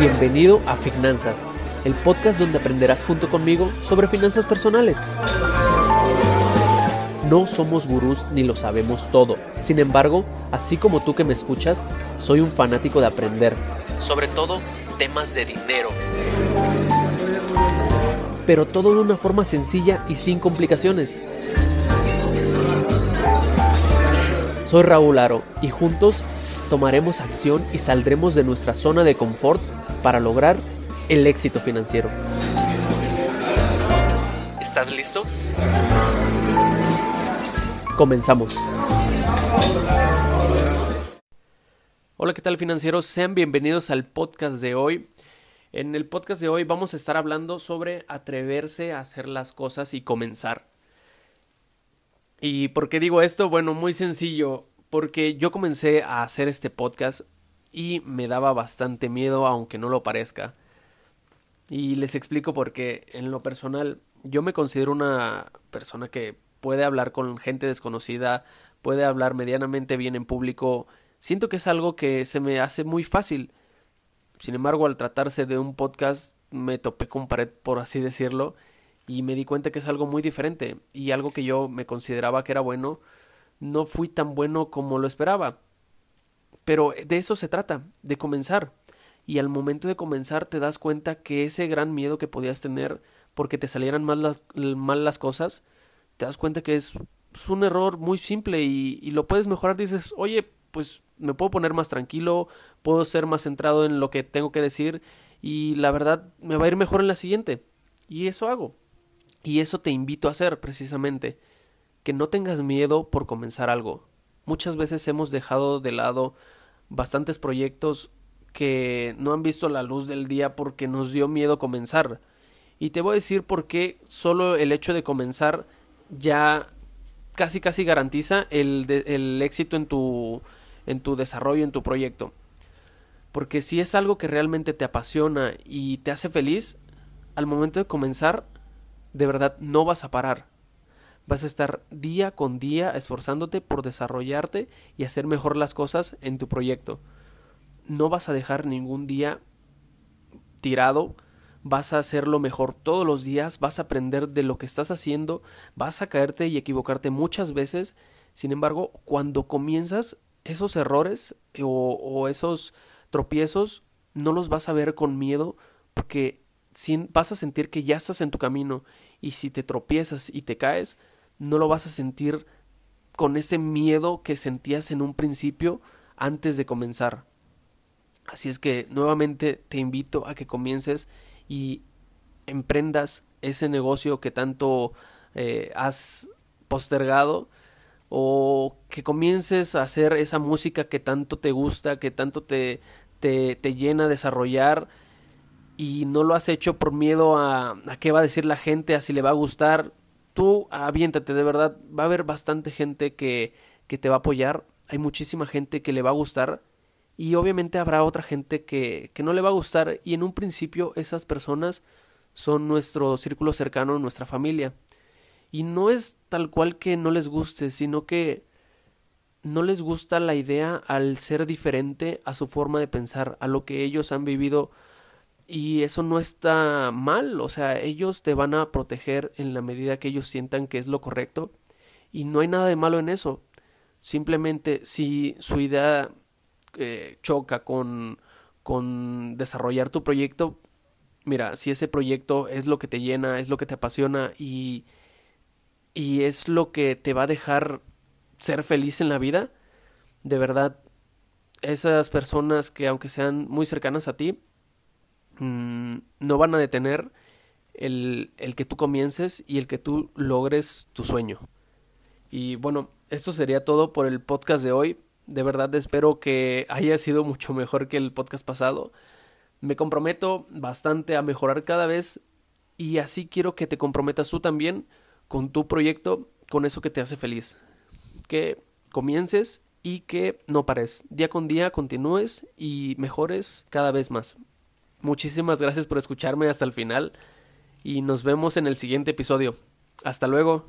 Bienvenido a Finanzas, el podcast donde aprenderás junto conmigo sobre finanzas personales. No somos gurús ni lo sabemos todo. Sin embargo, así como tú que me escuchas, soy un fanático de aprender, sobre todo temas de dinero. Pero todo de una forma sencilla y sin complicaciones. Soy Raúl Aro y juntos tomaremos acción y saldremos de nuestra zona de confort para lograr el éxito financiero. ¿Estás listo? Comenzamos. Hola, ¿qué tal financieros? Sean bienvenidos al podcast de hoy. En el podcast de hoy vamos a estar hablando sobre atreverse a hacer las cosas y comenzar. ¿Y por qué digo esto? Bueno, muy sencillo porque yo comencé a hacer este podcast y me daba bastante miedo, aunque no lo parezca. Y les explico por qué. En lo personal, yo me considero una persona que puede hablar con gente desconocida, puede hablar medianamente bien en público. Siento que es algo que se me hace muy fácil. Sin embargo, al tratarse de un podcast, me topé con pared, por así decirlo, y me di cuenta que es algo muy diferente y algo que yo me consideraba que era bueno, no fui tan bueno como lo esperaba. Pero de eso se trata, de comenzar. Y al momento de comenzar te das cuenta que ese gran miedo que podías tener porque te salieran mal las, mal las cosas, te das cuenta que es, un error muy simple y, y lo puedes mejorar. Dices, oye, pues me puedo poner más tranquilo, puedo ser más centrado en lo que tengo que decir y la verdad me va a ir mejor en la siguiente. Y eso hago. Y eso te invito a hacer precisamente que no tengas miedo por comenzar algo. Muchas veces hemos dejado de lado bastantes proyectos que no han visto la luz del día porque nos dio miedo comenzar. Y te voy a decir por qué solo el hecho de comenzar ya casi casi garantiza el, el éxito en tu, en tu desarrollo, en tu proyecto. Porque si es algo que realmente te apasiona y te hace feliz, al momento de comenzar, de verdad no vas a parar. Vas a estar día con día esforzándote por desarrollarte y hacer mejor las cosas en tu proyecto. No vas a dejar ningún día tirado, vas a hacerlo mejor todos los días, vas a aprender de lo que estás haciendo, vas a caerte y equivocarte muchas veces. Sin embargo, cuando comienzas, esos errores o, esos tropiezos no los vas a ver con miedo porque vas a sentir que ya estás en tu camino y si te tropiezas y te caes, no lo vas a sentir con ese miedo que sentías en un principio antes de comenzar. Así es que nuevamente te invito a que comiences y emprendas ese negocio que tanto eh, has postergado o que comiences a hacer esa música que tanto te gusta, que tanto te, te, te llena desarrollar y no lo has hecho por miedo a, a qué va a decir la gente, a si le va a gustar tú aviéntate, de verdad, va a haber bastante gente que, que te va a apoyar, hay muchísima gente que le va a gustar y obviamente habrá otra gente que, que no le va a gustar y en un principio esas personas son nuestro círculo cercano, nuestra familia. Y no es tal cual que no les guste, sino que no les gusta la idea al ser diferente a su forma de pensar, a lo que ellos han vivido y eso no está mal, o sea, ellos te van a proteger en la medida que ellos sientan que es lo correcto y no hay nada de malo en eso. Simplemente si su idea eh, choca con, con desarrollar tu proyecto, mira, si ese proyecto es lo que te llena, es lo que te apasiona y, y es lo que te va a dejar ser feliz en la vida, de verdad, esas personas que aunque sean muy cercanas a ti, Mm, no van a detener el, el que tú comiences y el que tú logres tu sueño. Y bueno, esto sería todo por el podcast de hoy. De verdad espero que haya sido mucho mejor que el podcast pasado. Me comprometo bastante a mejorar cada vez y así quiero que te comprometas tú también con tu proyecto, con eso que te hace feliz. Que comiences y que no pares. Día con día continúes y mejores cada vez más. Muchísimas gracias por escucharme hasta el final y nos vemos en el siguiente episodio. Hasta luego.